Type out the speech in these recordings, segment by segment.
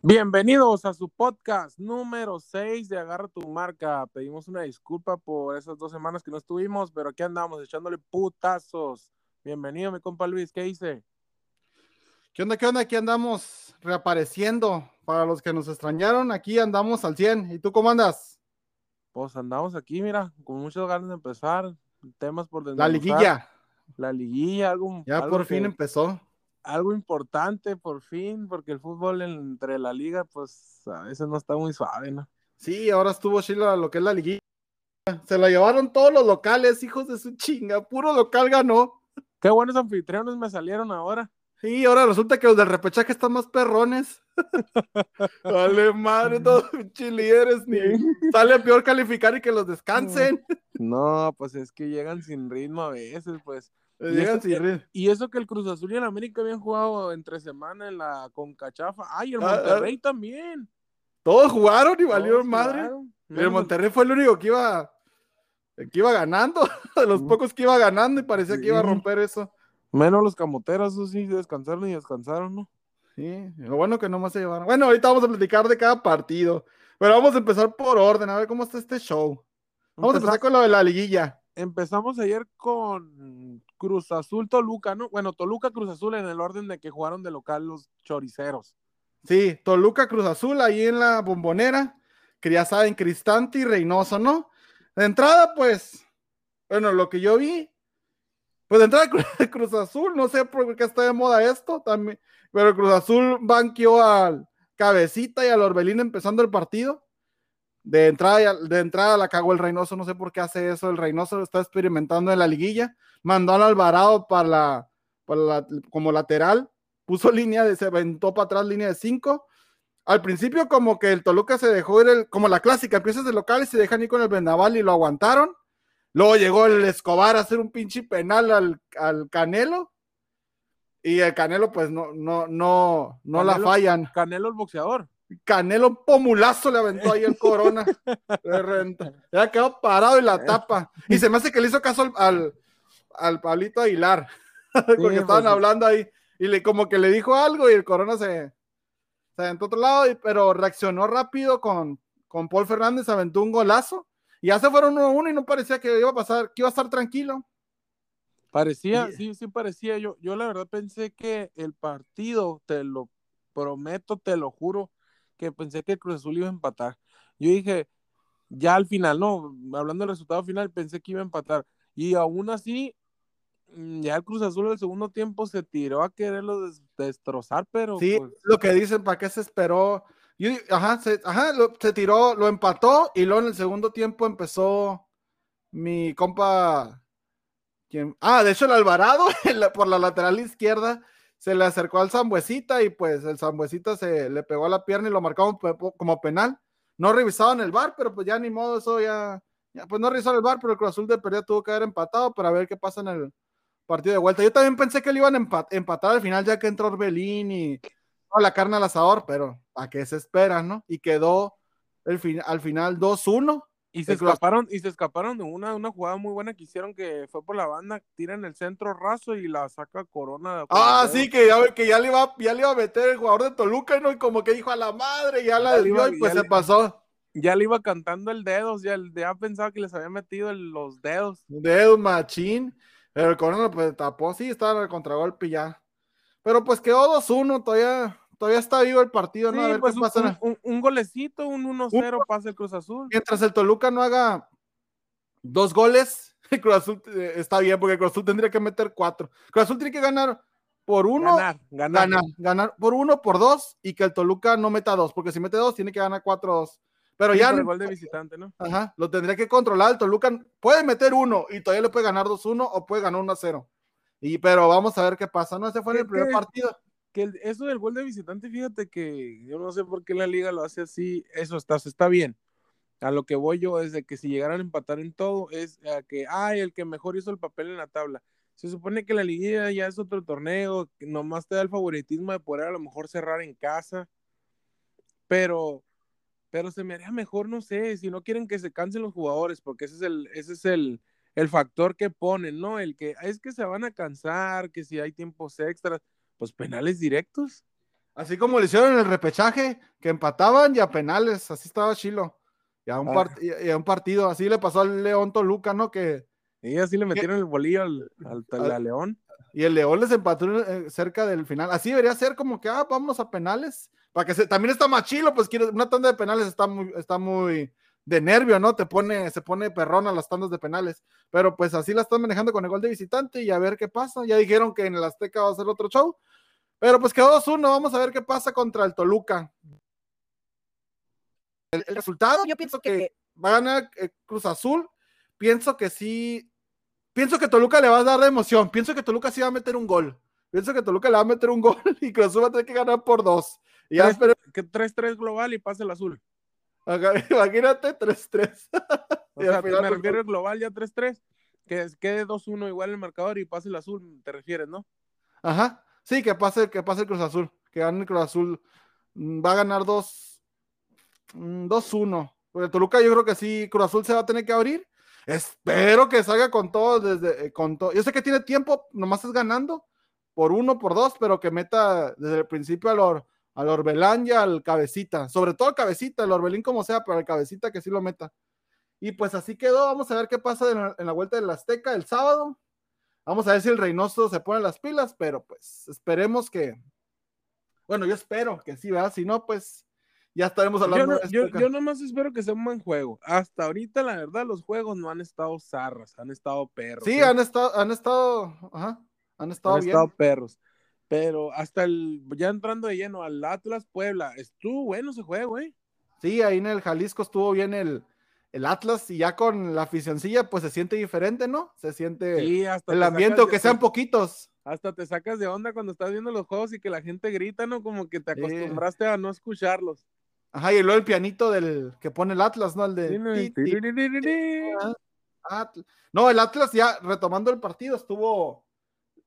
Bienvenidos a su podcast número 6 de Agarra tu marca. Pedimos una disculpa por esas dos semanas que no estuvimos, pero aquí andamos echándole putazos. Bienvenido, mi compa Luis, ¿qué hice? ¿Qué onda? ¿Qué onda? Aquí andamos reapareciendo. Para los que nos extrañaron, aquí andamos al 100. ¿Y tú cómo andas? Pues andamos aquí, mira, con muchas ganas de empezar. Temas por La liguilla. La liguilla, algo. Ya algo por fin que- empezó. Algo importante, por fin, porque el fútbol entre la liga, pues a veces no está muy suave, ¿no? Sí, ahora estuvo Sheila lo que es la liguilla. Se la llevaron todos los locales, hijos de su chinga. Puro local ganó. Qué buenos anfitriones me salieron ahora. Y ahora resulta que los del repechaje están más perrones. Vale, madre, todos pinches líderes. Ni... Sale peor calificar y que los descansen. No, pues es que llegan sin ritmo a veces, pues. Les Y eso que- ritmo. Y eso que el Cruz Azul y el América habían jugado entre semana en la Concachafa. Ay, el Ah, ah. Monterrey también. Todos jugaron y valieron madre. jugaron. Y el Monterrey fue el único que iba, que iba ganando, de los pocos que iba ganando y parecía que iba a romper eso. Menos los camoteros, esos sí descansaron y descansaron, ¿no? Sí, lo bueno que no más se llevaron. Bueno, ahorita vamos a platicar de cada partido, pero vamos a empezar por orden, a ver cómo está este show. Vamos a empezar con lo de la liguilla. Empezamos ayer con Cruz Azul Toluca, ¿no? Bueno, Toluca Cruz Azul en el orden de que jugaron de local los choriceros. Sí, Toluca Cruz Azul ahí en la bombonera, que ya saben, Cristante y Reynoso, ¿no? De entrada, pues, bueno, lo que yo vi, pues de entrada Cru- Cruz Azul, no sé por qué está de moda esto también, pero Cruz Azul banqueó al Cabecita y al Orbelín empezando el partido. De entrada, de entrada la cagó el Reynoso, no sé por qué hace eso. El Reynoso lo está experimentando en la liguilla. Mandó al Alvarado para la, para la- como lateral. Puso línea de, se aventó para atrás línea de 5. Al principio, como que el Toluca se dejó ir, el- como la clásica, empiezas de local y se dejan ir con el Vendaval y lo aguantaron. Luego llegó el Escobar a hacer un pinche penal al, al Canelo. Y el Canelo, pues no, no, no, no la fallan. Canelo el boxeador. Canelo un pomulazo le aventó ahí el corona. De renta. Ya quedó parado y la tapa. Y se me hace que le hizo caso al, al, al Pablito Aguilar. Porque pues, estaban hablando ahí. Y le como que le dijo algo y el corona se, se aventó a otro lado, y- pero reaccionó rápido con, con Paul Fernández, aventó un golazo. Y ya se fueron uno a uno y no parecía que iba a pasar, que iba a estar tranquilo. Parecía, sí, sí parecía. Yo, yo la verdad pensé que el partido, te lo prometo, te lo juro, que pensé que el Cruz Azul iba a empatar. Yo dije, ya al final, no, hablando del resultado final, pensé que iba a empatar. Y aún así, mm, ya el Cruz Azul en el segundo tiempo se tiró a quererlo des- destrozar, pero Sí, pues, lo que dicen, ¿para qué se esperó? Yo ajá, se, ajá, lo- se tiró, lo empató y luego en el segundo tiempo empezó mi compa. ¿quién? Ah, de hecho, el Alvarado por la lateral izquierda se le acercó al Zambuesita y pues el Zambuesita se le pegó a la pierna y lo marcaron como penal. No revisaban el bar, pero pues ya ni modo, eso ya, pues no revisaron el bar, pero el Cruz Azul de pérdida tuvo que haber empatado para ver qué pasa en el partido de vuelta. Yo también pensé que le iban a empa- empatar al final ya que entró Orbelín y toda la carne al asador, pero ¿a qué se espera, no? Y quedó al final 2-1. Y se escaparon, y se escaparon de una, una jugada muy buena que hicieron que fue por la banda, tira en el centro raso y la saca Corona. Ah, sí, que ya, que ya le iba, ya le iba a meter el jugador de Toluca, ¿no? Y como que dijo a la madre, ya la desvió y pues se le- pasó. ya le iba cantando el dedo, ya, ya pensaba que les había metido el- los dedos. Dedo machín. Pero el Corona pues tapó, sí, estaba en el contragolpe ya. Pero pues quedó 2-1, todavía, todavía está vivo el partido, ¿no? a ver pues qué un, pasa. un- un- un golecito, un 1-0 pasa el Cruz Azul. Mientras el Toluca no haga dos goles, el Cruz Azul eh, está bien, porque el Cruz Azul tendría que meter cuatro. Cruz Azul tiene que ganar por uno, ganar, ganar. ganar, ganar por uno, por dos, y que el Toluca no meta dos, porque si mete dos, tiene que ganar cuatro dos. Pero Sí, ya por el gol de visitante, ¿no? ajá, lo tendría que controlar. El Toluca puede meter uno y todavía le puede ganar 2-1 o puede ganar 1-0. Y pero vamos a ver qué pasa. No, ese fue en ¿Qué- el primer partido. Que eso del gol de visitante, fíjate que yo no sé por qué la liga lo hace así. Eso está, está bien. A lo que voy yo es de que si llegaran a empatar en todo, es a que, ay, el que mejor hizo el papel en la tabla. Se supone que la liguilla ya es otro torneo, que nomás te da el favoritismo de poder a lo mejor cerrar en casa. Pero, pero se me haría mejor, no sé, si no quieren que se cansen los jugadores, porque ese es el, ese es el, el factor que ponen, ¿no? El que es que se van a cansar, que si hay tiempos extras, pues penales directos. Así como le hicieron en el repechaje, que empataban y a penales, así estaba Chilo. Y a un, Ah. y a un partido, así le pasó al León Toluca, ¿no? Que, Y así le metieron el bolillo al, al, Al- al León. y el León les empató eh, cerca del final. Así debería ser como que, ah, vámonos a penales. Para que se, también está más chilo, pues quiere, una tanda de penales está muy, está muy de nervio, ¿no? Te pone, se pone perrona las tandas de penales. Pero pues así la están manejando con el gol de visitante y a ver qué pasa. Ya dijeron que en el Azteca va a ser otro show. Pero pues quedó 2-1, vamos a ver qué pasa contra el Toluca. El, el resultado, yo pienso que va a ganar eh, Cruz Azul. Pienso que sí. Pienso que Toluca le va a dar de emoción. Pienso que Toluca sí va a meter un gol. Pienso que Toluca le va a meter un gol y Cruz Azul va a tener que ganar por dos. Y ya Tres- espero, Que 3-3 global y pasa el azul. imagínate 3-3. O sea, final, me refiero al global ya 3-3. Que quede 2-1 igual el marcador y pase el azul, te refieres, ¿no? Ajá. Sí, que pase, que pase el Cruz Azul. Que gane el Cruz Azul. Mm, Va a ganar 2 mm, 2-1. Porque Toluca yo creo que sí, Cruz Azul se va a tener que abrir. Espero que salga con todo desde eh, con todo. Yo sé que tiene tiempo, nomás es ganando por uno, por dos, pero que meta desde el principio al, Or- al Orbelán y al Cabecita. Sobre todo al Cabecita, el Orbelín como sea, pero al Cabecita que sí lo meta. Y pues así quedó. Vamos a ver qué pasa en la, en la vuelta del Azteca el sábado. Vamos a ver si el Reynoso se pone las pilas, pero pues esperemos que. Bueno, yo espero que sí, ¿verdad? Si no, pues ya estaremos Yo, hablando no, de yo, Azteca. yo nomás espero que sea un buen juego. Hasta ahorita, la verdad, los juegos no han estado zarras, han estado perros. Sí, ¿eh? han estado, han estado, ajá, han estado han bien. estado perros. Pero hasta el, ya entrando de lleno al Atlas Puebla, estuvo bueno ese juego, ¿eh? Sí, ahí en el Jalisco estuvo bien el, el Atlas y ya con la aficioncilla, pues se siente diferente, ¿no? Se siente Sí, hasta el te ambiente, de- sean poquitos. Hasta te sacas de onda cuando estás viendo los juegos y que la gente grita, ¿no? Como que te Sí. acostumbraste a no escucharlos. Ajá, y luego el pianito del que pone el Atlas, ¿no? El de No, el Atlas ya retomando el partido estuvo.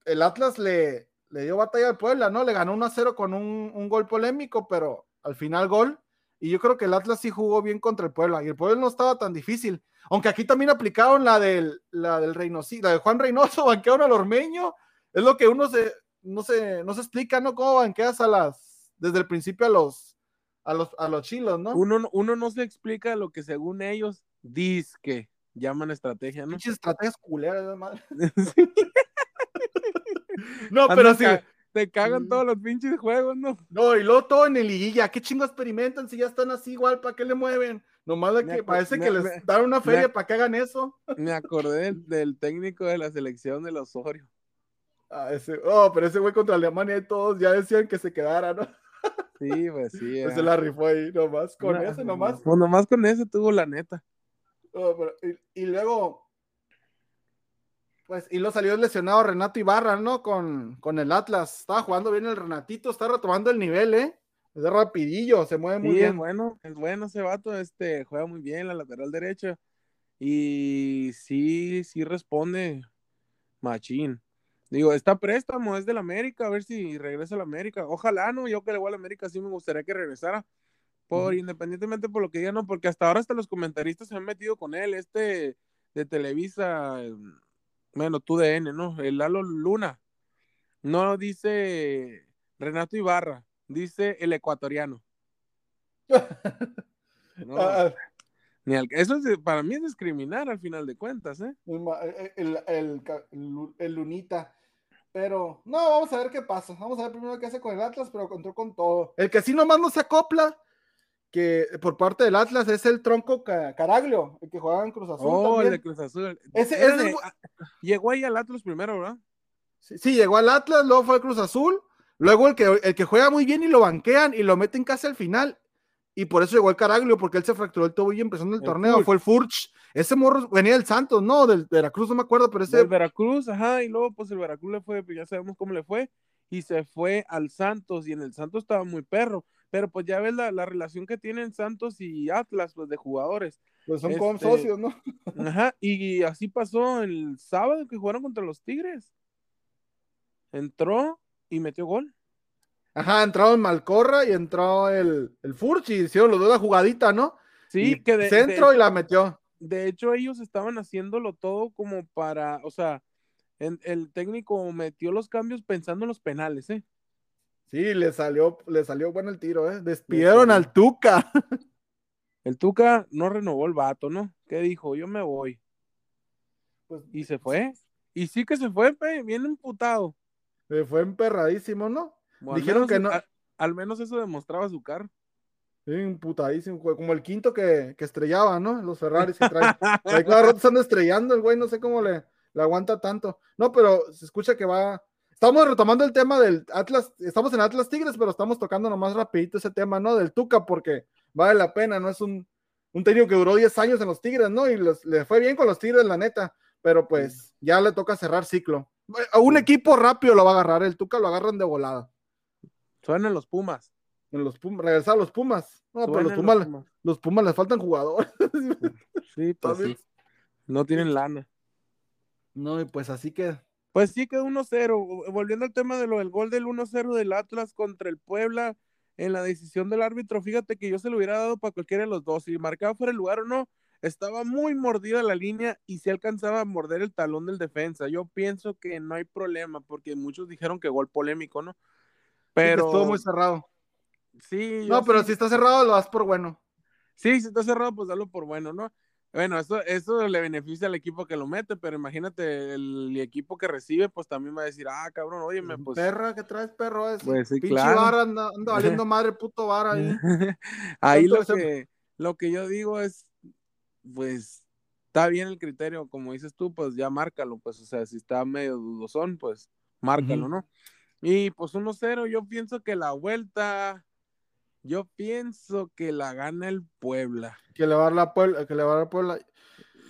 El Atlas le, le dio batalla al Puebla, ¿no? Le ganó 1 a 0 con un, un gol polémico, pero al final gol. Y yo creo que el Atlas sí jugó bien contra el Puebla. Y el Puebla no estaba tan difícil. Aunque aquí también aplicaron la del, la del Reynoso, la de Juan Reynoso, banquearon al Ormeño. Es lo que uno se, no se, no se explica, ¿no? Cómo banqueas a las, desde el principio a los, a los, a los chilos, ¿no? Uno, no- uno no se explica lo que según ellos que llaman estrategia, ¿no? Pinches estrategias culeras, madre. Sí, No, pero sí. ca- Te cagan Mm. todos los pinches juegos, ¿no? No, y luego todo en el liguilla. ¿Qué chingo experimentan si ya están así igual? ¿Para qué le mueven? Nomás de que parece que les me- dan una me- feria para que hagan eso. Me acordé del, del técnico de la selección de los Osorio. Ah, ese, oh, pero ese güey contra Alemania y todos ya decían que se quedara, ¿no? Sí, pues sí. Pues se la rifó ahí nomás, con No, ese nomás. Pues nomás con ese tuvo la neta. Oh, pero- y, y luego, pues, y lo salió lesionado Renato Ibarra, ¿no? Con, con el Atlas. Estaba jugando bien el Renatito, está retomando el nivel, ¿eh? Es rapidillo, se mueve muy Sí, es bien. bueno, es bueno ese vato, este, juega muy bien la lateral derecha. Y sí, sí responde machín. Digo, está préstamo, es del América, a ver si regresa al América. Ojalá, no, yo que le voy al América sí me gustaría que regresara. Por independientemente por lo que digan, no, porque hasta ahora hasta los comentaristas se han metido con él, este de Televisa, eh, bueno, tú de N, ¿no? El Lalo Luna. No dice Renato Ibarra, dice el ecuatoriano. No, Ah, ni al- eso es para mí es discriminar al final de cuentas, ¿eh? El, ma- el, el- el lunita. Pero, no, vamos a ver qué pasa. Vamos a ver primero qué hace con el Atlas, pero entró con todo. El que sí nomás no se acopla, que por parte del Atlas es el tronco Ca- Caraglio, el que jugaba en Cruz Azul. Oh, el también. de Cruz Azul. Ese- ese de- ah, llegó ahí al Atlas primero, ¿verdad? Sí, sí, llegó al Atlas, luego fue al Cruz Azul, luego el que, el que juega muy bien y lo banquean y lo meten casi al final. Y por eso llegó el Caraglio, porque él se fracturó el tobillo empezando el, El torneo. Furch. Fue el Furch. Ese morro venía del Santos, no, del Veracruz, no me acuerdo, pero ese Del Veracruz, ajá, y luego pues el Veracruz le fue, pues ya sabemos cómo le fue, y se fue al Santos, y en el Santos estaba muy perro, pero pues ya ves la, la relación que tienen Santos y Atlas, pues de jugadores. pues son como este- socios, ¿no? Ajá, y así pasó el sábado que jugaron contra los Tigres. Entró y metió gol. Ajá, entraron Malcorra y entró el, el Furch y hicieron los dos la jugadita, ¿no? Sí, Y que de, centro de- y la metió. de hecho ellos estaban haciéndolo todo como para, o sea, en- el técnico metió los cambios pensando en los penales, ¿eh? Sí, le salió, le salió bueno el tiro, ¿eh? Despidieron al Tuca. El Tuca no renovó el vato, ¿no? ¿Qué dijo? Yo me voy. Pues, y se fue. Y sí que se fue, pe, bien emputado. Se fue emperradísimo, ¿no? Dijeron que no. al menos eso demostraba su carro. Sí, emputadísimo, como el quinto que, estrellaba, ¿no? Los Ferraris que traen. cada rato están estrellando el güey, no sé cómo le, le aguanta tanto. No, pero se escucha que va. Estamos retomando el tema del Atlas, estamos en Atlas Tigres, pero estamos tocando nomás rapidito ese tema, ¿no? Del Tuca, porque vale la pena, ¿no? Es un, un técnico que duró 10 años en los Tigres, ¿no? Y le fue bien con los Tigres, la neta, pero pues ya le toca cerrar ciclo. A un equipo rápido lo va a agarrar, el Tuca lo agarran de volada. Suenan los Pumas. En los Pumas, regresar a los Pumas. No, pero los Pumas, los Pumas, les faltan jugadores. Sí, pues sí. No tienen lana. No, y pues así que. Pues sí quedó 1-0. Volviendo al tema de lo del gol del 1-0 del Atlas contra el Puebla en la decisión del árbitro, fíjate que yo se lo hubiera dado para cualquiera de los dos. Si marcaba fuera el lugar o no, estaba muy mordida la línea y se alcanzaba a morder el talón del defensa. Yo pienso que no hay problema, porque muchos dijeron que gol polémico, ¿no? Pero. estuvo muy cerrado. Sí. No, pero si está cerrado, lo das por bueno. Sí, si está cerrado, pues dalo por bueno, ¿no? Bueno, eso, eso le beneficia al equipo que lo mete, pero imagínate, el, equipo que recibe, pues también va a decir, ah, cabrón, óyeme, pues. Perra, que traes perro es. Pues sí, Pinche vara anda, valiendo madre, puto vara ahí. ahí lo que, lo que yo digo es, pues, está bien el criterio, como dices tú, pues ya márcalo, pues, o sea, si está medio dudosón, pues, márcalo, ¿no? Y pues 1-0, yo pienso que la vuelta, yo pienso que la gana el Puebla. Que le va a dar la Puebla, que le va a dar Puebla.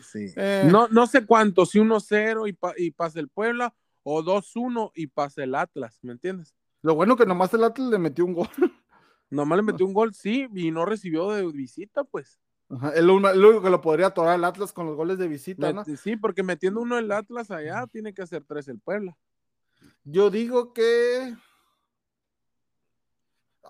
Sí. Eh, no, no sé cuánto, si 1-0 y, y pasa el Puebla, o 2-1 y pasa el Atlas, ¿me entiendes? Lo bueno que nomás el Atlas le metió un gol. Nomás le metió un gol, sí, y no recibió de visita, pues. Ajá, el, único que lo podría atorar el Atlas con los goles de visita, ¿no? Sí, porque metiendo uno el Atlas allá, tiene que hacer tres el Puebla. Yo digo que.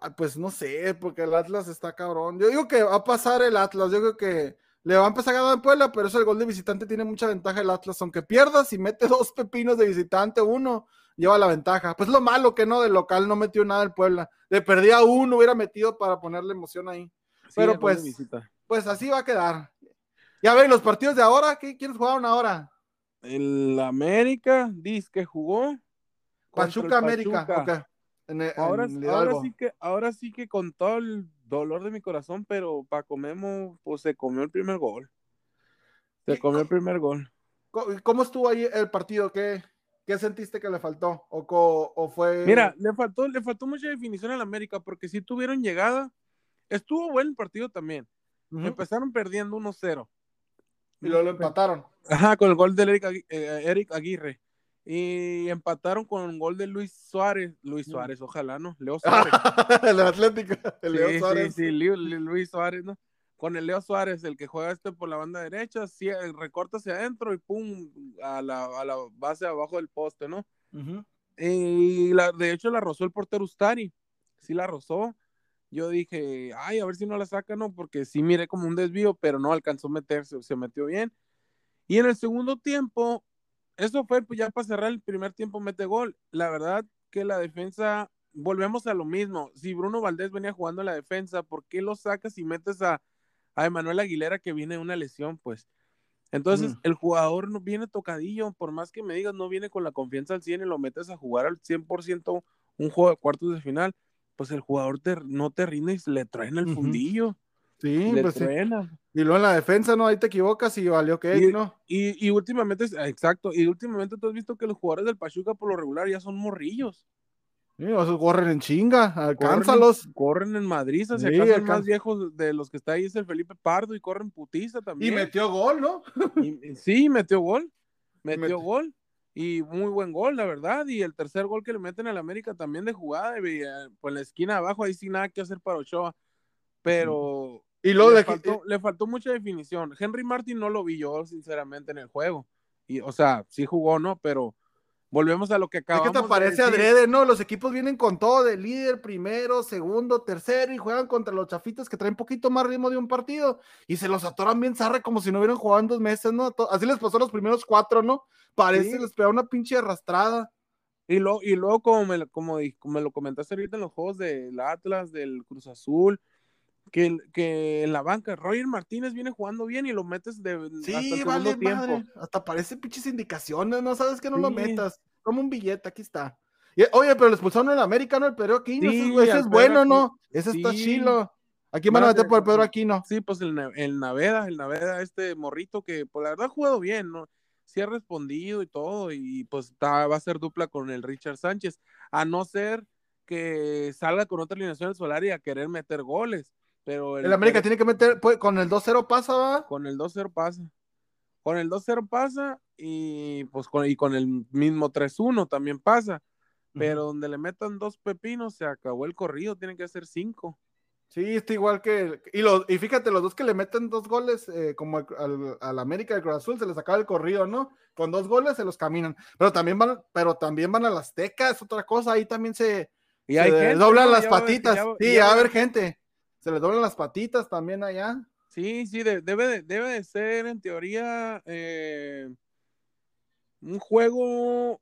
Pues no sé, porque el Atlas está cabrón. Yo digo que va a pasar el Atlas. Yo creo que le va a empezar a ganar en Puebla, pero eso el gol de visitante tiene mucha ventaja el Atlas. Aunque pierda, si mete dos pepinos de visitante, uno lleva la ventaja. Pues lo malo que no, del local no metió nada el Puebla. Le perdía uno, hubiera metido para ponerle emoción ahí. pero pues, pues así va a quedar. Ya ven, los partidos de ahora, ¿qué, ¿quiénes jugaron ahora? El América, dice que jugó. Pachuca, América. Ahora, sí que, ahora sí que con todo el dolor de mi corazón, pero Paco Memo, pues se comió el primer gol. Se comió el primer gol. ¿Cómo estuvo ahí el partido? ¿Qué, qué sentiste que le faltó? ¿O, o fue.? Mira, le faltó, le faltó mucha definición al América, porque si tuvieron llegada, estuvo bueno el partido también. Empezaron perdiendo 1-0. Y luego lo empataron. Ajá, con el gol de Eric, eh, Eric Aguirre. Y empataron con un gol de Luis Suárez. Luis. Suárez, ojalá, ¿no? Leo Suárez. el Atlético, el Leo Suárez. Sí, sí, Luis Suárez, ¿no? Con el Leo Suárez, el que juega este por la banda derecha, sí, eh, recorta hacia adentro y pum, a la, a la base abajo del poste, ¿no? Y la, de hecho la rozó el portero Ustari. Sí la rozó. Yo dije, ay, a ver si no la saca, ¿no? Porque sí miré como un desvío, pero no alcanzó a meterse, se metió bien. Y en el segundo tiempo, eso fue pues, ya para cerrar el primer tiempo, mete gol. La verdad que la defensa, volvemos a lo mismo. Si Bruno Valdés venía jugando la defensa, ¿por qué lo sacas y metes a, a Emanuel Aguilera que viene de una lesión? Pues entonces el jugador no viene tocadillo, por más que me digas, no viene con la confianza al 100 y lo metes a jugar al 100% un juego de cuartos de final, pues el jugador no te rinde y le traen el fundillo. Sí, pues Y luego en la defensa, ¿no? Ahí te equivocas y valió que, y, ¿no? Y, y, últimamente, exacto, y últimamente tú has visto que los jugadores del Pachuca por lo regular ya son morrillos. Sí, o corren en chinga, alcánzalos. Corren, en Madrid, o sea, sí, más viejos de los que está ahí es el Felipe Pardo y corren putiza también. Y metió gol, ¿no? sí, metió gol, metió gol. Y muy buen gol, la verdad. Y el tercer gol que le meten al América también de jugada, y, eh, pues en la esquina abajo, ahí sin nada que hacer para Ochoa. Pero y luego le, faltó, le faltó mucha definición. Henry Martin no lo vi yo, sinceramente, en el juego. Y, o sea, sí jugó, ¿no? Pero volvemos a lo que acabamos Es que te parece adrede, ¿no? Los equipos vienen con todo de líder, primero, segundo, tercero, y juegan contra los chafitos que traen poquito más ritmo de un partido. Y se los atoran bien zarre como si no hubieran jugado en dos meses, ¿no? Así les pasó los primeros cuatro, ¿no? Parece les pega una pinche arrastrada. Y, lo, y luego, como me, como, me lo comentaste ahorita en los juegos del Atlas, del Cruz Azul, que, que en la banca Roger Martínez viene jugando bien y lo metes de sí, hasta el vale, tiempo. Hasta parece pinches indicaciones, no sabes que no lo metas. Como un billete, aquí está. oye, pero le expulsaron en América, ¿no? El Pedro Aquino, ese, es bueno, ¿no? Ese está chilo. Aquí van a meter por el Pedro Aquino. Sí, pues el, el Naveda, el Naveda, este morrito que, pues la verdad ha jugado bien, ¿no? Sí ha respondido y todo, y pues va a ser dupla con el Richard Sánchez, a no ser que salga con otra alineación del Solari a querer meter goles. Pero el, América tiene que meter, pues, con el 2-0 pasa, ¿va? Con el 2-0 pasa. Con el 2-0 pasa y pues con, y con el mismo 3-1 también pasa. Pero donde le metan dos pepinos se acabó el corrido, tienen que hacer cinco. Sí, está igual que. Y, y fíjate, los dos que le meten dos goles, eh, como al, al, América del Cruz Azul, se les acaba el corrido, ¿no? Con dos goles se los caminan. Pero también van, pero también van a las tecas, otra cosa, ahí también se, y hay doblan las patitas. sí, va a haber gente. Se les doblan las patitas también allá. Sí, sí, debe, de, debe de ser en teoría eh, un juego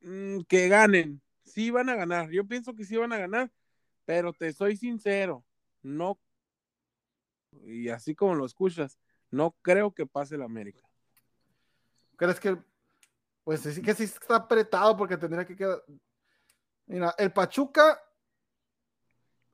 mm, que ganen. Sí van a ganar. Yo pienso que sí van a ganar, pero te soy sincero, no. Y así como lo escuchas, no creo que pase el América. ¿Crees que? Pues sí que sí está apretado porque tendría que quedar. Mira, el Pachuca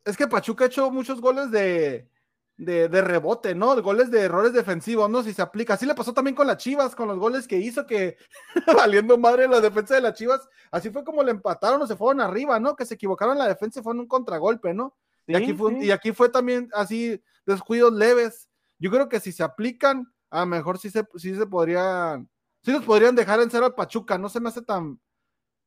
es que Pachuca ha hecho muchos goles de, de, rebote, ¿no? Goles de errores defensivos, ¿no? Si se aplica. Así le pasó también con las Chivas, con los goles que hizo, que valiendo madre la defensa de las Chivas. Así fue como le empataron o se fueron arriba, ¿no? Que se equivocaron la defensa y fue en un contragolpe, ¿no? y, aquí fue, y aquí fue también así, descuidos leves. Yo creo que si se aplican, a lo mejor sí se, sí se podrían, sí los podrían dejar en cero al Pachuca, no se me hace tan,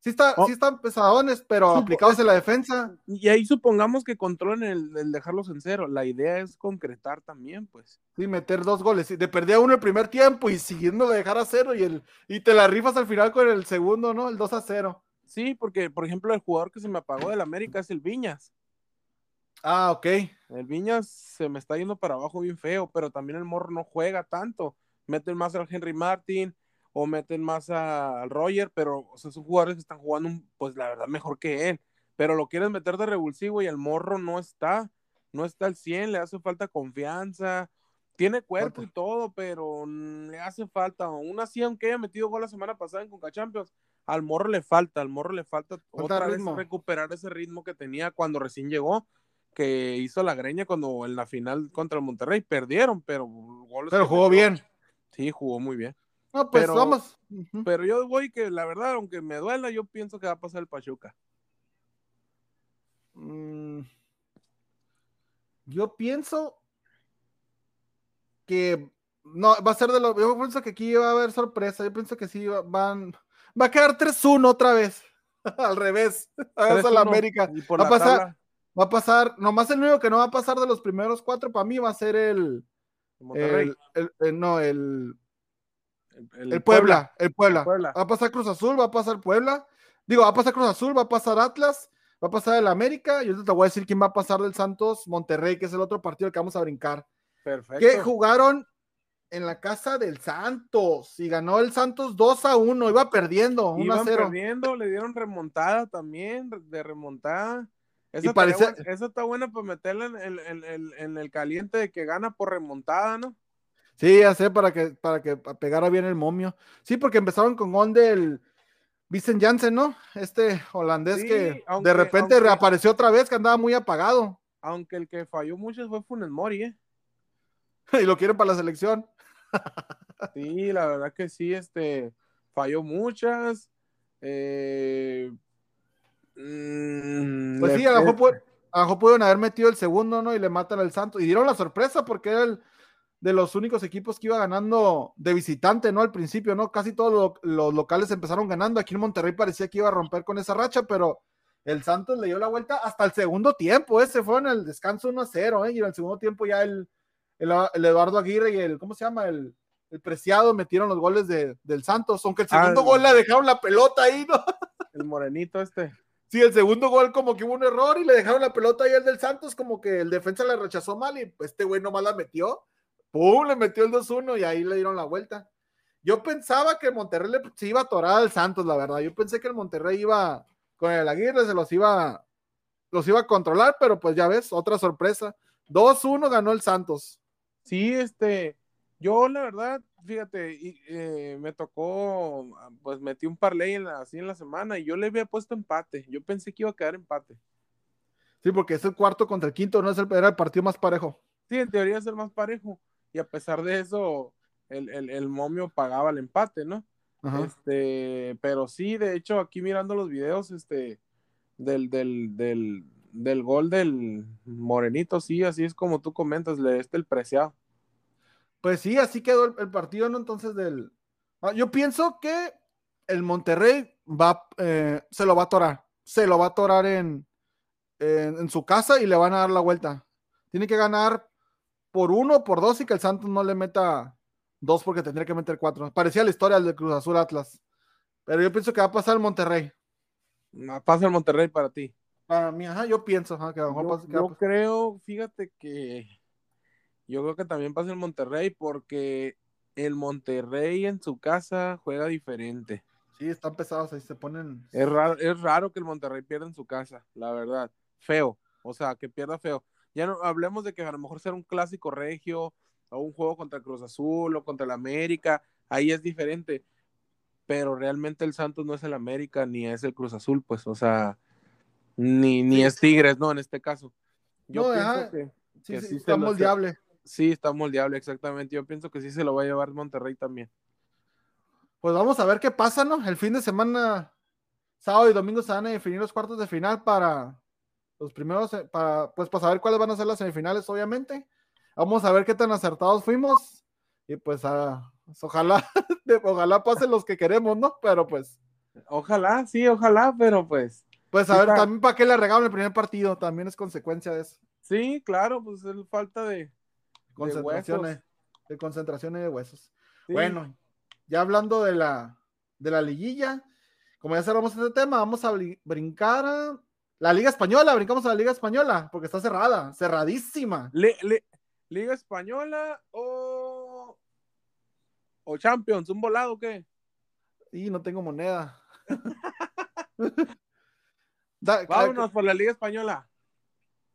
Sí, está, oh. sí están pesadones, pero aplicados en la defensa. Y ahí supongamos que controlen el, dejarlos en cero. La idea es concretar también, pues. Sí, meter dos goles. De perdía uno el primer tiempo y siguiendo de dejar a cero y, el, y te la rifas al final con el segundo, ¿no? El 2 a 0. Sí, porque, por ejemplo, el jugador que se me apagó del América es el Viñas. Ah, ok. El Viñas se me está yendo para abajo bien feo, pero también el Morro no juega tanto. Meten más al Henry Martin, o meten más al Roger, pero o sea, son jugadores que están jugando, pues la verdad, mejor que él. Pero lo quieres meter de revulsivo y el morro no está, no está al 100, le hace falta confianza, tiene cuerpo y todo, pero le hace falta, aún así, aunque haya metido gol la semana pasada en Conca Champions, al morro le falta, al morro le falta otra vez recuperar ese ritmo que tenía cuando recién llegó, que hizo la greña cuando en la final contra el Monterrey perdieron, pero Pero jugó bien. Sí, jugó muy bien. No, pues vamos. Pero yo voy que la verdad, aunque me duela, yo pienso que va a pasar el Pachuca. Mm. yo pienso que no, va a ser de lo. Yo pienso que aquí va a haber sorpresa. Yo pienso que sí van. Va a quedar 3-1 otra vez. Al revés. A la América. Va a pasar. Va a pasar. Nomás el único que no va a pasar de los primeros cuatro para mí va a ser el. el, el no, el el, Puebla, el Puebla. Va a pasar Cruz Azul, va a pasar Puebla. Digo, va a pasar Cruz Azul, va a pasar Atlas, va a pasar el América. Y ahorita te voy a decir quién va a pasar del Santos Monterrey, que es el otro partido que vamos a brincar. Perfecto. Que jugaron en la casa del Santos y ganó el Santos 2 a 1, iba perdiendo 1 a 0. perdiendo, le dieron remontada también, de remontada. Eso, parece... eso está bueno para meterla en el caliente de que gana por remontada, ¿no? Sí, ya sé, para que, para que pegara bien el momio. Sí, porque empezaron con gol del Vincent Janssen, ¿no? Este holandés que de repente reapareció otra vez, que andaba muy apagado. Aunque el que falló mucho fue Funes Mori, ¿eh? y lo quieren para la selección. sí, la verdad que sí, este, falló muchas. Eh, mm, pues sí, a lo mejor pudieron haber metido el segundo, ¿no? Y le matan al Santos. Y dieron la sorpresa porque era el de los únicos equipos que iba ganando de visitante, ¿no? Al principio, ¿no? Casi todos los locales empezaron ganando. Aquí en Monterrey parecía que iba a romper con esa racha, pero el Santos le dio la vuelta hasta el segundo tiempo. Ese fue en el descanso 1 a 0, ¿eh? Y en el segundo tiempo ya el, el, Eduardo Aguirre y el, ¿cómo se llama? El, el Preciado metieron los goles de, del Santos, aunque el segundo ah, gol le dejaron la pelota ahí, ¿no? El morenito este. Sí, el segundo gol como que hubo un error y le dejaron la pelota ahí al del Santos, como que el defensa la rechazó mal y pues este güey nomás la metió ¡Pum! Le metió el 2-1 y ahí le dieron la vuelta. yo pensaba que Monterrey le, se iba a atorar al Santos, la verdad. Yo pensé que el Monterrey iba con el Aguirre, se los iba, los iba a controlar, pero pues ya ves, otra sorpresa. 2-1 ganó el Santos. Sí, este, yo la verdad, fíjate, eh, me tocó, pues metí un parlay en la, así en la semana y yo le había puesto empate. Yo pensé que iba a quedar empate. Sí, porque es el cuarto contra el quinto, no es el, era el partido más parejo. Sí, en teoría es el más parejo. Y a pesar de eso, el, momio pagaba el empate, ¿no? Este, pero sí, de hecho, aquí mirando los videos, este, del, del, del, del gol del Morenito, sí, así es como tú comentas, le este el preciado. Pues sí, así quedó el, partido, ¿no? Entonces, del. Ah, yo pienso que el Monterrey va, eh, se lo va a atorar. Se lo va a atorar en, en, su casa y le van a dar la vuelta. Tiene que ganar por uno, por dos y que el Santos no le meta dos porque tendría que meter cuatro. Parecía la historia del Cruz Azul Atlas. Pero yo pienso que va a pasar el Monterrey. Pasa el Monterrey para ti. Para mí, ajá, yo pienso que yo, creo, fíjate que yo creo que también pasa el Monterrey porque el Monterrey en su casa juega diferente. Sí, están pesados ahí, se ponen. Es raro, es raro que el Monterrey pierda en su casa, la verdad. Feo, o sea, que pierda feo. Ya no hablemos de que a lo mejor será un clásico regio o un juego contra Cruz Azul o contra el América, ahí es diferente. Pero realmente el Santos no es el América ni es el Cruz Azul, pues, o sea, ni, ni es Tigres, ¿no? En este caso. Yo pienso que, sí, está moldeable. Sí, está moldeable, exactamente. Yo pienso que sí se lo va a llevar Monterrey también. Pues vamos a ver qué pasa, ¿no? El fin de semana, sábado y domingo se van a definir los cuartos de final para los primeros, eh, para, pues para saber cuáles van a ser las semifinales, obviamente. Vamos a ver qué tan acertados fuimos. Y pues, ah, pues ojalá, ojalá pasen los que queremos, ¿no? Pero pues. Ojalá, sí, ojalá, pero pues. Pues a ver, también para qué le regalan el primer partido, también es consecuencia de eso. Sí, claro, pues es falta de concentración, de, concentración y de huesos. Bueno, ya hablando de la de la liguilla, como ya cerramos este tema, vamos a brincar a la Liga Española, brincamos a la Liga Española, porque está cerrada, cerradísima. ¿Liga Española o, o Champions? ¿Un volado o qué? Y no tengo moneda. Vámonos por la Liga Española.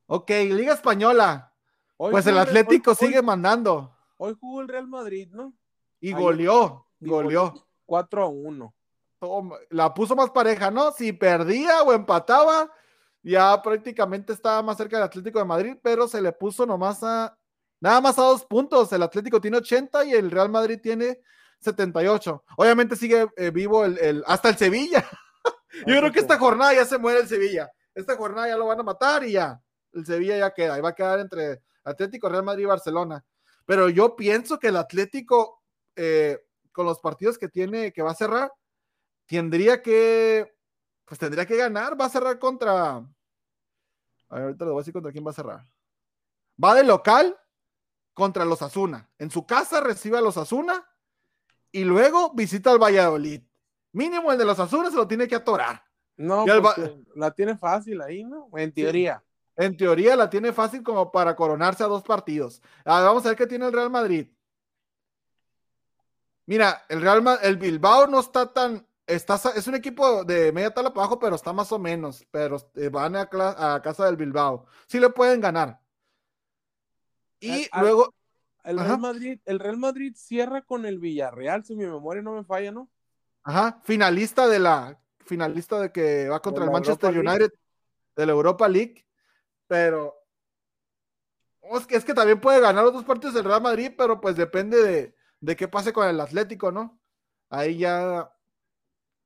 Ok, Liga Española. pues el Atlético sigue mandando. Hoy jugó el Real Madrid, ¿no? Y goleó, goleó. 4 a 1. La puso más pareja, ¿no? Si perdía o empataba, ya prácticamente estaba más cerca del Atlético de Madrid, pero se le puso nomás a nada más a dos puntos. El Atlético tiene 80 y el Real Madrid tiene 78. Obviamente sigue eh, vivo el, hasta el Sevilla. Yo creo que esta jornada ya se muere el Sevilla. Esta jornada ya lo van a matar y ya. El Sevilla ya queda. Y va a quedar entre Atlético, Real Madrid y Barcelona. Pero yo pienso que el Atlético, eh, con los partidos que tiene, que va a cerrar, tendría que, pues tendría que ganar. Va a cerrar contra. A ver, ahorita le voy a decir contra quién va a cerrar. Va de local contra los Asuna. En su casa recibe a los Asuna y luego visita al Valladolid. Mínimo el de los Azules se lo tiene que atorar. No, pues, la tiene fácil ahí, ¿no? En teoría. En teoría la tiene fácil como para coronarse a dos partidos. vamos a ver qué tiene el Real Madrid. Mira, el Real el Bilbao no está tan, está, es un equipo de media tabla para abajo, pero está más o menos, pero eh, van a, casa del Bilbao. Sí le pueden ganar. Y luego... El Real, Madrid, el Real Madrid cierra con el Villarreal, si mi memoria no me falla, ¿no? Ajá, finalista de la, finalista de que va contra el Manchester United de la Europa League, pero es que, es que también puede ganar los dos partidos del Real Madrid, pero pues depende de, de qué pase con el Atlético, ¿no? Ahí ya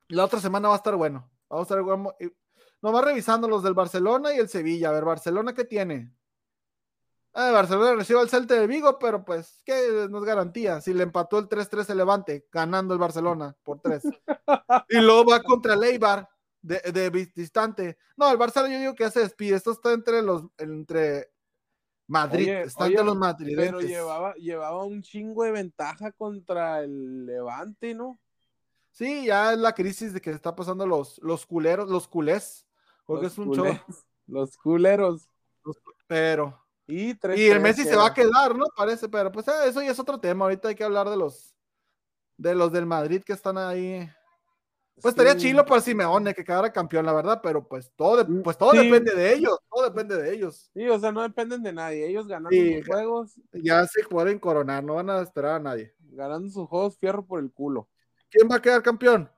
la otra semana va a estar bueno. Vamos a estar bueno. Nomás revisando los del Barcelona y el Sevilla. A ver, Barcelona, ¿qué tiene? Ah, Barcelona recibe al Celta de Vigo, pero pues, ¿qué nos garantía? Si le empató el 3-3 se levante, ganando el Barcelona por 3. y luego va contra el Eibar de, distante. No, el Barcelona yo digo que ya se despide. Esto está entre los, entre Madrid, está entre los madrileños. Pero llevaba, llevaba un chingo de ventaja contra el Levante, ¿no? Sí, ya es la crisis de que está pasando los, los culeros, los culés, porque es un show. Los culeros. Pero y, el Messi se va a quedar, ¿no? Parece, pero pues eh, eso ya es otro tema. Ahorita hay que hablar de los de los del Madrid que están ahí. Pues estaría chilo para Simeone que quedara campeón, la verdad, pero pues todo, Mm, pues todo sí. depende de ellos, todo depende de ellos. Sí, o sea, no dependen de nadie. Ellos ganando Sí. sus juegos, Ya se pueden coronar, no van a esperar a nadie. ganando sus juegos, fierro por el culo. ¿Quién va a quedar campeón?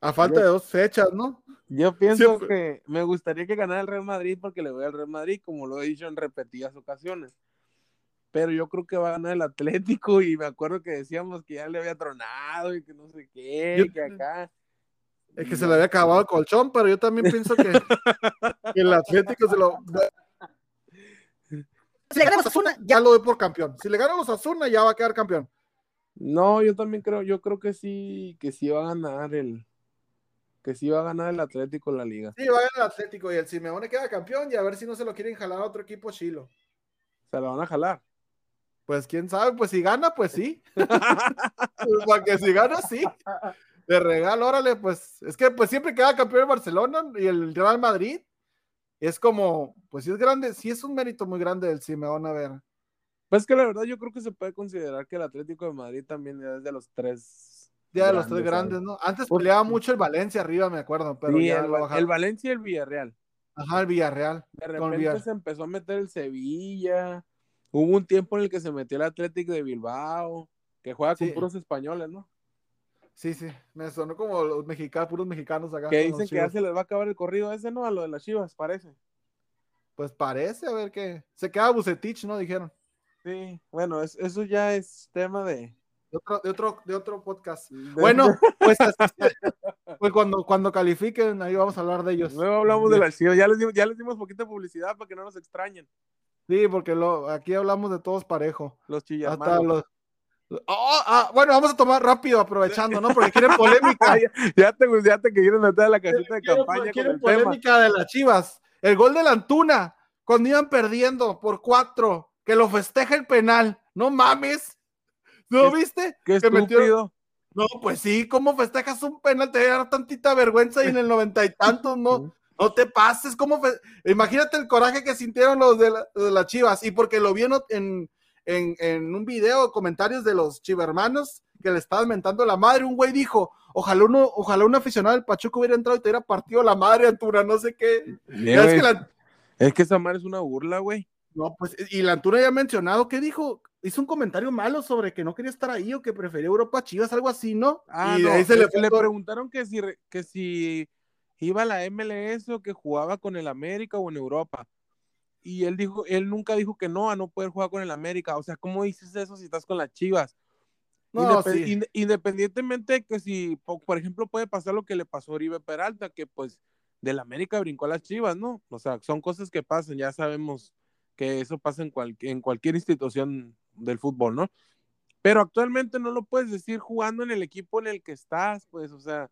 A falta Yo- de dos fechas, ¿no? Yo pienso Siempre. que me gustaría que ganara el Real Madrid porque le voy al Real Madrid, como lo he dicho en repetidas ocasiones. Pero yo creo que va a ganar el Atlético y me acuerdo que decíamos que ya le había tronado y que no sé qué, Yo- que acá. Es que se le había acabado el colchón, pero yo también pienso que, que el Atlético se lo. Si le ganamos a Osasuna, ya lo doy por campeón. Si le ganamos a Osasuna, ya va a quedar campeón. No, yo también creo, yo creo que sí, que sí va a ganar el, que sí va a ganar el Atlético la liga. Sí, va a ganar el Atlético y el Simeone queda campeón y a ver si no se lo quieren jalar a otro equipo chilo. Se la van a jalar. Pues quién sabe, pues si gana, pues sí. Para que si gana, sí. De regalo, órale, pues es que pues siempre queda campeón el Barcelona y el Real Madrid. Es como, pues sí es grande, sí es un mérito muy grande del Simeone, a ver. Pues que la verdad yo creo que se puede considerar que el Atlético de Madrid también es de los tres. Ya de los tres grandes, ¿no? Antes peleaba mucho el Valencia arriba, me acuerdo, pero Sí, ya el, lo el Valencia y el Villarreal. Ajá, el Villarreal. De Con repente Villar- se empezó a meter el Sevilla. Hubo un tiempo en el que se metió el Atlético de Bilbao, que juega con Sí. puros españoles, ¿no? Sí, sí, me sonó como los mexicanos, puros mexicanos acá. Que dicen que ya se les va a acabar el corrido ese, ¿no? A lo de las Chivas, parece. Pues parece, a ver qué. Se queda Bucetich, ¿no? Dijeron. Sí, bueno, es- eso ya es tema de... De otro, de otro, de otro podcast. de- Bueno, pues, pues cuando, cuando califiquen, ahí vamos a hablar de ellos. Luego hablamos de las Chivas. Ya les, dimos, ya les dimos poquita publicidad para que no nos extrañen. Sí, porque lo, aquí hablamos de todos parejo. Los Hasta chillarmanos. los. Oh, ah, bueno, vamos a tomar rápido, aprovechando, ¿no? Porque quieren polémica. Ya te, ya te quieren meter a la casita de Quieren- campaña con quieren el tema. polémica de las chivas. El gol de la Antuna, cuando iban perdiendo por cuatro, que lo festeja el penal. No mames. ¿No Qué- viste? Qué Que metió-. No, pues sí, ¿cómo festejas un penal? Te da tantita vergüenza y en el noventa y tantos, no, no te pases. ¿Cómo fe- Imagínate el coraje que sintieron los de, la- de las chivas. Y porque lo vieron en, en, en un video, comentarios de los chivermanos que le estaban mentando la madre. Un güey dijo: Ojalá uno, ojalá un aficionado del Pachuco hubiera entrado y te hubiera partido la madre, Antuna, no sé qué. Es que la- Es que esa madre es una burla, güey. no, pues, y la Antuna ya ha mencionado, ¿qué dijo? Hizo un comentario malo sobre que no quería estar ahí o que prefería Europa a Chivas, algo así, ¿no? Ah, y no, ahí se le, le, preguntaron que si, que si iba a la MLS o que jugaba con el América o en Europa. Y él dijo, él nunca dijo que no, a no poder jugar con el América. O sea, ¿cómo dices eso si estás con las Chivas? No, Indep- sí. inde- Independientemente de que si, po- por ejemplo, puede pasar lo que le pasó a Oribe Peralta, que pues del América brincó a las Chivas, ¿no? O sea, son cosas que pasan, ya sabemos que eso pasa en, cual- en cualquier institución del fútbol, ¿no? Pero actualmente no lo puedes decir jugando en el equipo en el que estás, pues, o sea,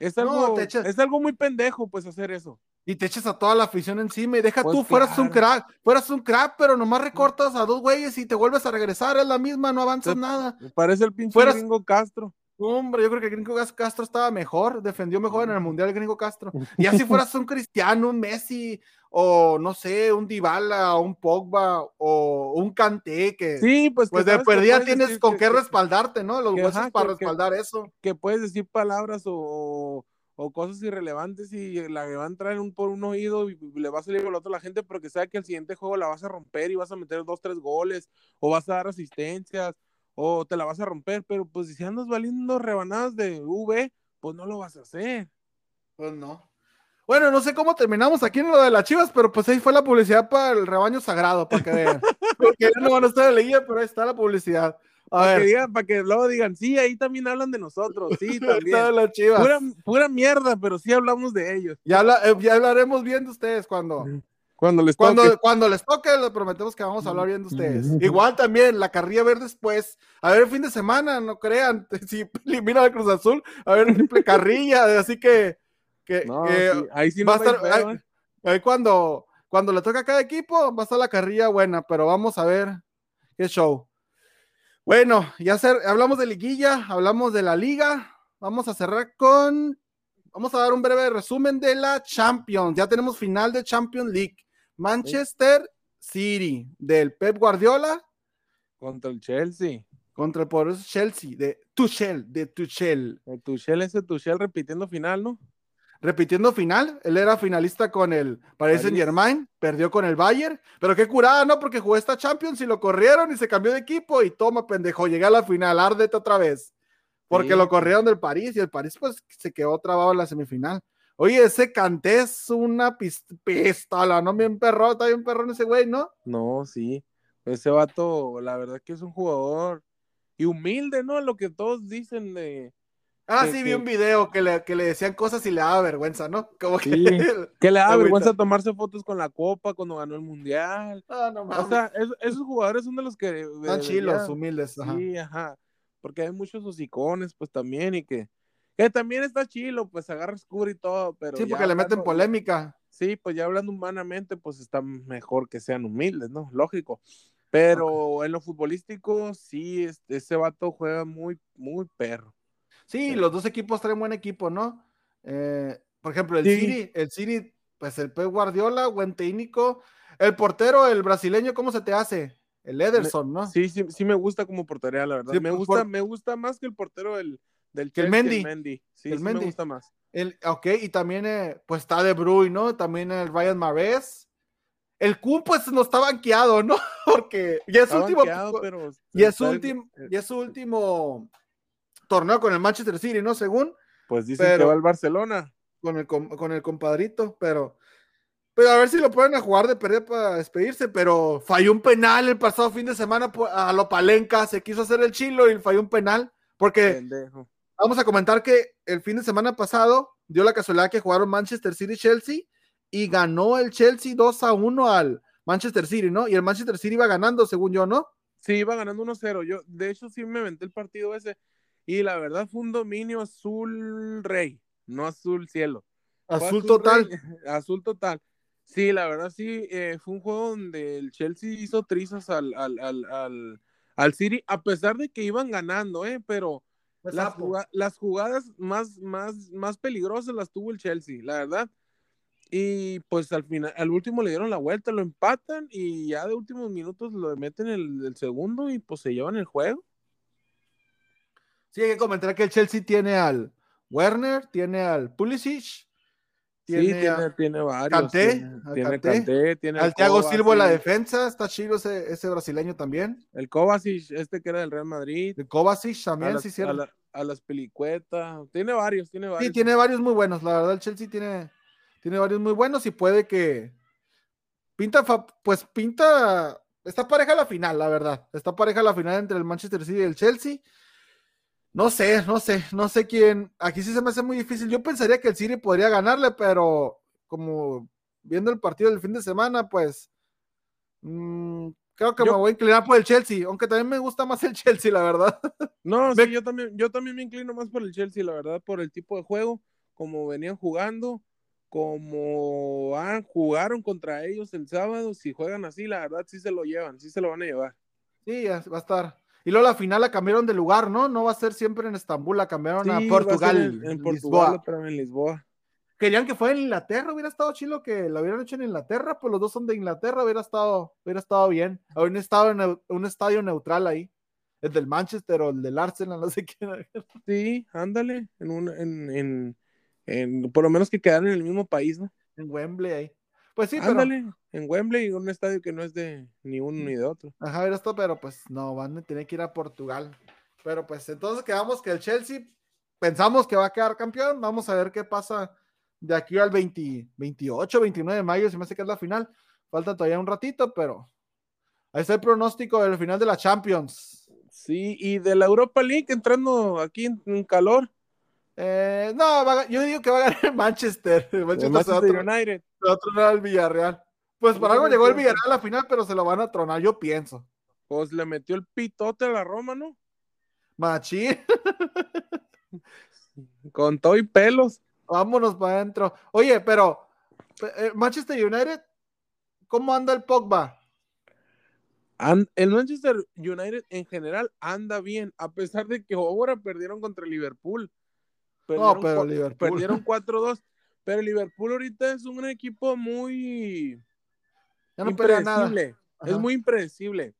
es No, algo, echas- es algo muy pendejo, pues, hacer eso. Y te echas a toda la afición encima y deja Pues tú, fueras un crack, fueras un crack, pero nomás recortas a dos güeyes y te vuelves a regresar, es la misma, no avanzas nada. Parece el pinche Fueras- gringo Castro. Hombre, yo creo que el Gringo Castro estaba mejor, defendió mejor en el Mundial el Gringo Castro. Y así fueras un Cristiano, un Messi, o no sé, un Dybala, un Pogba, o un Kanté, que Sí, pues, pues de perdida tienes con que- qué respaldarte, ¿no? Los que, huesos ajá, para que- respaldar eso. que puedes decir palabras o, o cosas irrelevantes y la que va a entrar en un, por un oído y le va a salir por el otro a la gente porque sabe que el siguiente juego la vas a romper y vas a meter dos, tres goles o vas a dar asistencias o te la vas a romper, pero pues si andas valiendo rebanadas de V, pues no lo vas a hacer. Pues no. Bueno, no sé cómo terminamos aquí en lo de las chivas, pero pues ahí fue la publicidad para el rebaño sagrado, para que vean. Porque no van a estar en la guía, pero ahí está la publicidad. A Para que, ver, digan, para que luego digan, sí, ahí también hablan de nosotros, sí, también. Pura, pura mierda, pero sí hablamos de ellos. Ya, eh, ya hablaremos bien de ustedes cuando, Cuando les cuando, toque. cuando les toque, les prometemos que vamos a hablar bien de ustedes. Igual también, la carrilla ver después. A ver, el fin de semana, no crean, si elimina a Cruz Azul, a ver, triple carrilla, así que, que, No, que sí, ahí sí va no a estar, ahí- ¿eh? ahí cuando, cuando le toca a cada equipo, va a estar la carrilla buena, pero vamos a ver qué show. Bueno, ya ser, hablamos de liguilla, hablamos de la liga, vamos a cerrar con, vamos a dar un breve resumen de la Champions. Ya tenemos final de Champions League. Manchester City del Pep Guardiola Contra el Chelsea. Contra el poderoso Chelsea, de Tuchel, de Tuchel. El Tuchel, ese Tuchel repitiendo final, ¿no? Repitiendo final. Él era finalista con el Paris Saint Germain, perdió con el Bayern, pero qué curada, ¿no? Porque jugó esta Champions y lo corrieron y se cambió de equipo y toma, pendejo, llegué a la final, árdete otra vez. Porque lo corrieron del París y el París pues se quedó trabado en la semifinal. Oye, ese Canté es una pistola, ¿no? Bien perro, está bien perrón ese güey, ¿no? No, sí. Ese vato, la verdad que es un jugador y humilde, ¿no? Lo que todos dicen de, Ah, sí, vi un video que le, que le, decían cosas y le daba vergüenza, ¿no? Como que, que le daba vergüenza tomarse fotos con la copa cuando ganó el mundial. Ah, no mames. O sea, esos jugadores son de los que. Están chilos, humildes. Ajá. Sí, ajá. Porque hay muchos hocicones, pues también, y que. Que también está chilo, pues agarra escuro y todo, pero. Sí, porque le meten polémica. Sí, pues ya hablando humanamente, pues está mejor que sean humildes, ¿no? Lógico. Pero en lo futbolístico, sí, este, ese vato juega muy, muy perro. Sí, los dos equipos traen buen equipo, ¿no? Eh, por ejemplo, el City, el City, pues el Pep Guardiola, buen técnico. El portero, el brasileño, ¿cómo se te hace? El Ederson, ¿no? Sí, sí, sí me gusta como portería, la verdad. me pues, gusta, me gusta más que el portero del, del el Mendy. El Mendy. Sí, el me gusta más. El, ok, y también eh, pues está De Bruyne, ¿no? También el Ryan Mares. El Kun pues no está banqueado, ¿no? Porque ya es último. Pero y es último, y es su último torneo con el Manchester City, ¿no? Según. Pues dicen que va al Barcelona. Con el, con el compadrito, pero. Pero a ver si lo pueden a jugar de perder para despedirse, pero falló un penal el pasado fin de semana a lo Palenca, se quiso hacer el chilo y falló un penal, porque vamos a comentar que el fin de semana pasado dio la casualidad que jugaron Manchester City Chelsea y ganó el Chelsea 2 a 1 al Manchester City, ¿no? Y el Manchester City iba ganando, según yo, ¿no? Sí, iba ganando 1-0. Yo, de hecho, sí me aventé el partido ese. Y la verdad fue un dominio azul rey, no azul cielo. Azul, total. azul total. Sí, la verdad sí, eh, fue un juego donde el Chelsea hizo trizas al, al, al, al, City, a pesar de que iban ganando, ¿eh? pero las, las, jugadas más, más, más peligrosas las tuvo el Chelsea, la verdad. Y pues al final, al último le dieron la vuelta, lo empatan y ya de últimos minutos lo meten el, el segundo y pues se llevan el juego. Sí, hay que comentar que el Chelsea tiene al Werner, tiene al Pulisic, tiene, tiene, tiene varios. Kanté, tiene, tiene al Thiago Silva en la defensa, está chido ese, ese, brasileño también. El Kovacic, este que era del Real Madrid. El Kovacic también, sí, cierto. A, a, las pelicuetas, tiene varios, tiene varios. Sí, tiene varios muy buenos, la verdad el Chelsea tiene, tiene varios muy buenos y puede que pinta, pues pinta, está pareja la final, la verdad, está pareja la final entre el Manchester City y el Chelsea no sé, no sé, no sé quién. Aquí sí se me hace muy difícil. Yo pensaría que el City podría ganarle, pero como viendo el partido del fin de semana, pues mm, creo que me voy a inclinar por el Chelsea, aunque también me gusta más el Chelsea, la verdad. No, sí, yo también, yo también me inclino más por el Chelsea, la verdad, por el tipo de juego, como venían jugando, como ah, jugaron contra ellos el sábado, si juegan así, la verdad sí se lo llevan, sí se lo van a llevar. Sí, va a estar. Y luego la final la cambiaron de lugar, ¿no? No va a ser siempre en Estambul, la cambiaron a Portugal. en, Portugal, Lisboa. en Lisboa. Querían que fuera en Inglaterra, hubiera estado chilo que lo hubieran hecho en Inglaterra, pues los dos son de Inglaterra, hubiera estado, hubiera estado bien. Hubiera estado en un estadio neutral ahí. El del Manchester o el del Arsenal, no sé qué. Sí, ándale, en un, en, en, en, por lo menos que quedaran en el mismo país, ¿no? En Wembley ahí. Pues sí, Ándale, en Wembley, un estadio que no es de ni uno ni de otro. Ajá, ver esto, pero pues no, van a tener que ir a Portugal. Pero pues entonces quedamos que el Chelsea pensamos que va a quedar campeón. Vamos a ver qué pasa de aquí al 28, 29 de mayo, si me hace que es la final. Falta todavía un ratito, pero ahí está el pronóstico del final de la Champions. Sí, y de la Europa League entrando aquí en calor. Eh, no, yo digo que va a ganar Manchester. Manchester, Manchester United. Se va a tronar el Villarreal. Pues por algo llegó el Villarreal a la final, pero se lo van a tronar, yo pienso. Pues le metió el pitote a la Roma, ¿no? Machín. Con todo y pelos. Vámonos para adentro. Oye, pero eh, Manchester United, ¿cómo anda el Pogba? el Manchester United en general anda bien, a pesar de que ahora perdieron contra el Liverpool. Perdieron, no, pero Liverpool. Perdieron 4-2. Pero Liverpool ahorita es un equipo muy ya no impredecible. Es muy impredecible.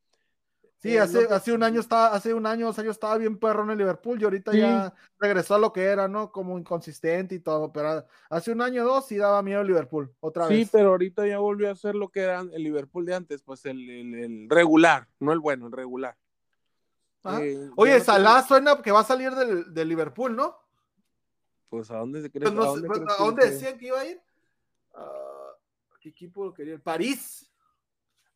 Sí, Eh, hace, hace un año estaba, hace un año, dos años estaba bien perro en el Liverpool y ahorita Sí. ya regresó a lo que era, ¿no? Como inconsistente y todo, pero hace un año o dos sí daba miedo el Liverpool, otra Sí, vez. pero ahorita ya volvió a ser lo que era el Liverpool de antes, pues el, el- el regular, no el bueno, el regular. Eh, Oye, no Salah suena que va a salir del, del Liverpool, ¿no? Pues a dónde se cree Pues no a dónde pues, ¿A que dónde decían que iba a ir? Ah, ¿Qué equipo lo quería? El París.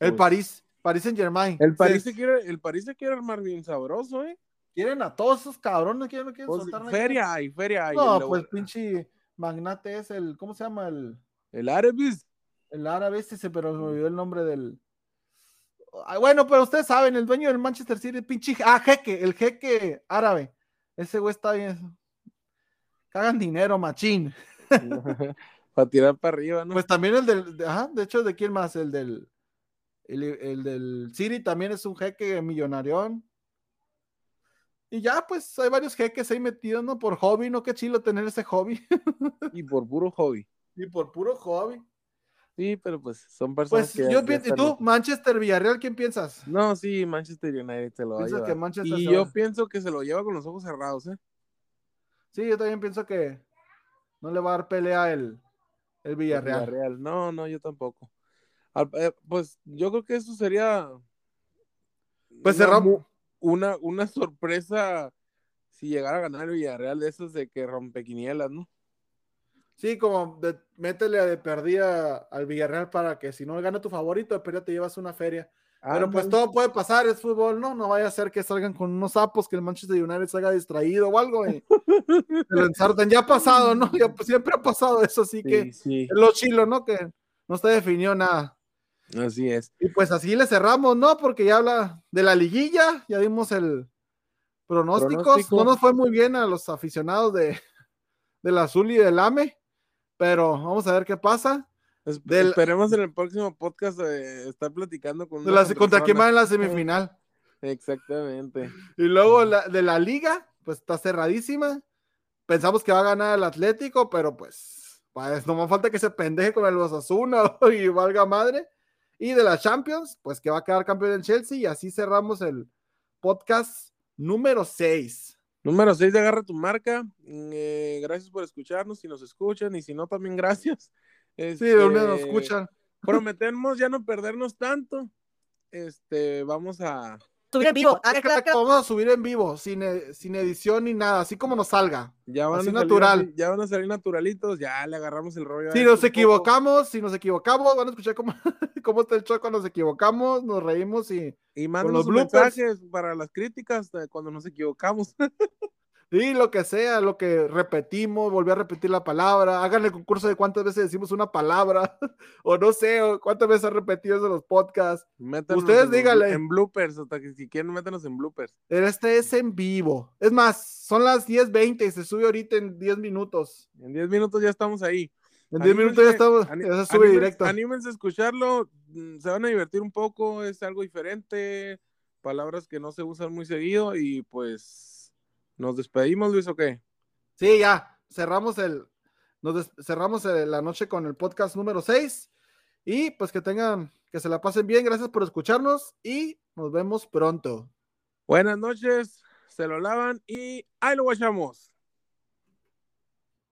El Pues- París. París Saint Germain. El París se quiere, el París se quiere armar bien sabroso, ¿eh? Quieren a todos esos cabrones, quieren, no quieren Pues, soltar feria hay, feria hay. No, pues pinche magnate es el, ¿cómo se llama? El, el Arabis, el árabe este, se- pero se me olvidó el nombre del. Ay, bueno, pero ustedes saben, el dueño del Manchester City, pinche. Ah, jeque, el jeque árabe. Ese güey está bien. Cagan dinero, machín. para tirar para arriba, ¿no? Pues también el del. de- Ajá, de hecho, ¿de quién más? El del. El, el del City también es un jeque millonarión. Y ya, pues hay varios jeques ahí metidos, ¿no? Por hobby, ¿no? Qué chilo tener ese hobby. y por puro hobby. y por puro hobby. Sí, pero pues son personas Pues que yo pienso, ¿y tú. Manchester Villarreal, quién piensas? No, sí, Manchester United se lo va a llevar. que Manchester y yo pienso que se lo lleva con los ojos cerrados, ¿eh? Sí, yo también pienso que no le va a dar pelea el, el El Villarreal. No, no, yo tampoco. Al- eh, pues yo creo que eso sería Pues una, cerramos. una, una sorpresa si llegara a ganar el Villarreal de esos de que rompe quinielas, ¿no? Sí, como de, métele de perdida al Villarreal para que si no gana tu favorito, perdida te llevas una feria. Pero pues todo puede pasar, es fútbol, ¿no? No vaya a ser que salgan con unos sapos, que el Manchester United salga distraído o algo y se lo ensarten. Ya ha pasado, ¿no? Ya, pues, siempre ha pasado eso, así que Sí, es lo chilo, ¿no? Que no está definido nada. así es. Y pues así le cerramos, ¿no? Porque ya habla de la liguilla, ya dimos el pronósticos. Pronóstico. No nos fue muy bien a los aficionados de, del Azul y del AME, pero vamos a ver qué pasa. Del- Esperemos en el próximo podcast eh, estar platicando con De una la- contra quién va en la semifinal. Exactamente. Y luego la, de la liga, pues está cerradísima. Pensamos que va a ganar el Atlético, pero pues, pues no más falta que se pendeje con el Osasuna y valga madre. Y de la Champions, pues que va a quedar campeón en Chelsea. Y así cerramos el podcast número 6. Número 6 de Agarra tu Marca. Mm, eh, gracias por escucharnos. Si nos escuchan y si no, también gracias. Sí, Este, de dónde nos escuchan. Prometemos ya no perdernos tanto. Este, vamos a. Subir en vivo. Ah. Vamos a subir en vivo, sin, e- sin edición ni nada, así como nos salga. Ya van, Así a salir, natural. ya van a salir naturalitos. Ya le agarramos el rollo. Si nos poco. equivocamos, si nos equivocamos, van a escuchar cómo, cómo está el show cuando nos equivocamos, nos reímos y, Y los mensajes para las críticas de cuando nos equivocamos. y lo que sea, lo que repetimos, volví a repetir la palabra, hagan el concurso de cuántas veces decimos una palabra, o no sé, o cuántas veces han repetido eso en los podcasts. Métanos Ustedes en díganle. En bloopers, hasta que si quieren, métanos en bloopers. Este es en vivo. Es más, son las 10.20 y se sube ahorita en 10 minutos. En 10 minutos ya estamos ahí. En 10 minutos ya, estamos, ya se sube anímense- directo. Anímense a escucharlo, mm, se van a divertir un poco, es algo diferente, palabras que no se usan muy seguido y pues nos despedimos, Luis, ¿o qué? Sí, ya, cerramos el, nos des- cerramos el- la noche con el podcast número 6 y pues que tengan, que se la pasen bien, gracias por escucharnos y nos vemos pronto. Buenas noches, se lo lavan y ahí lo guachamos.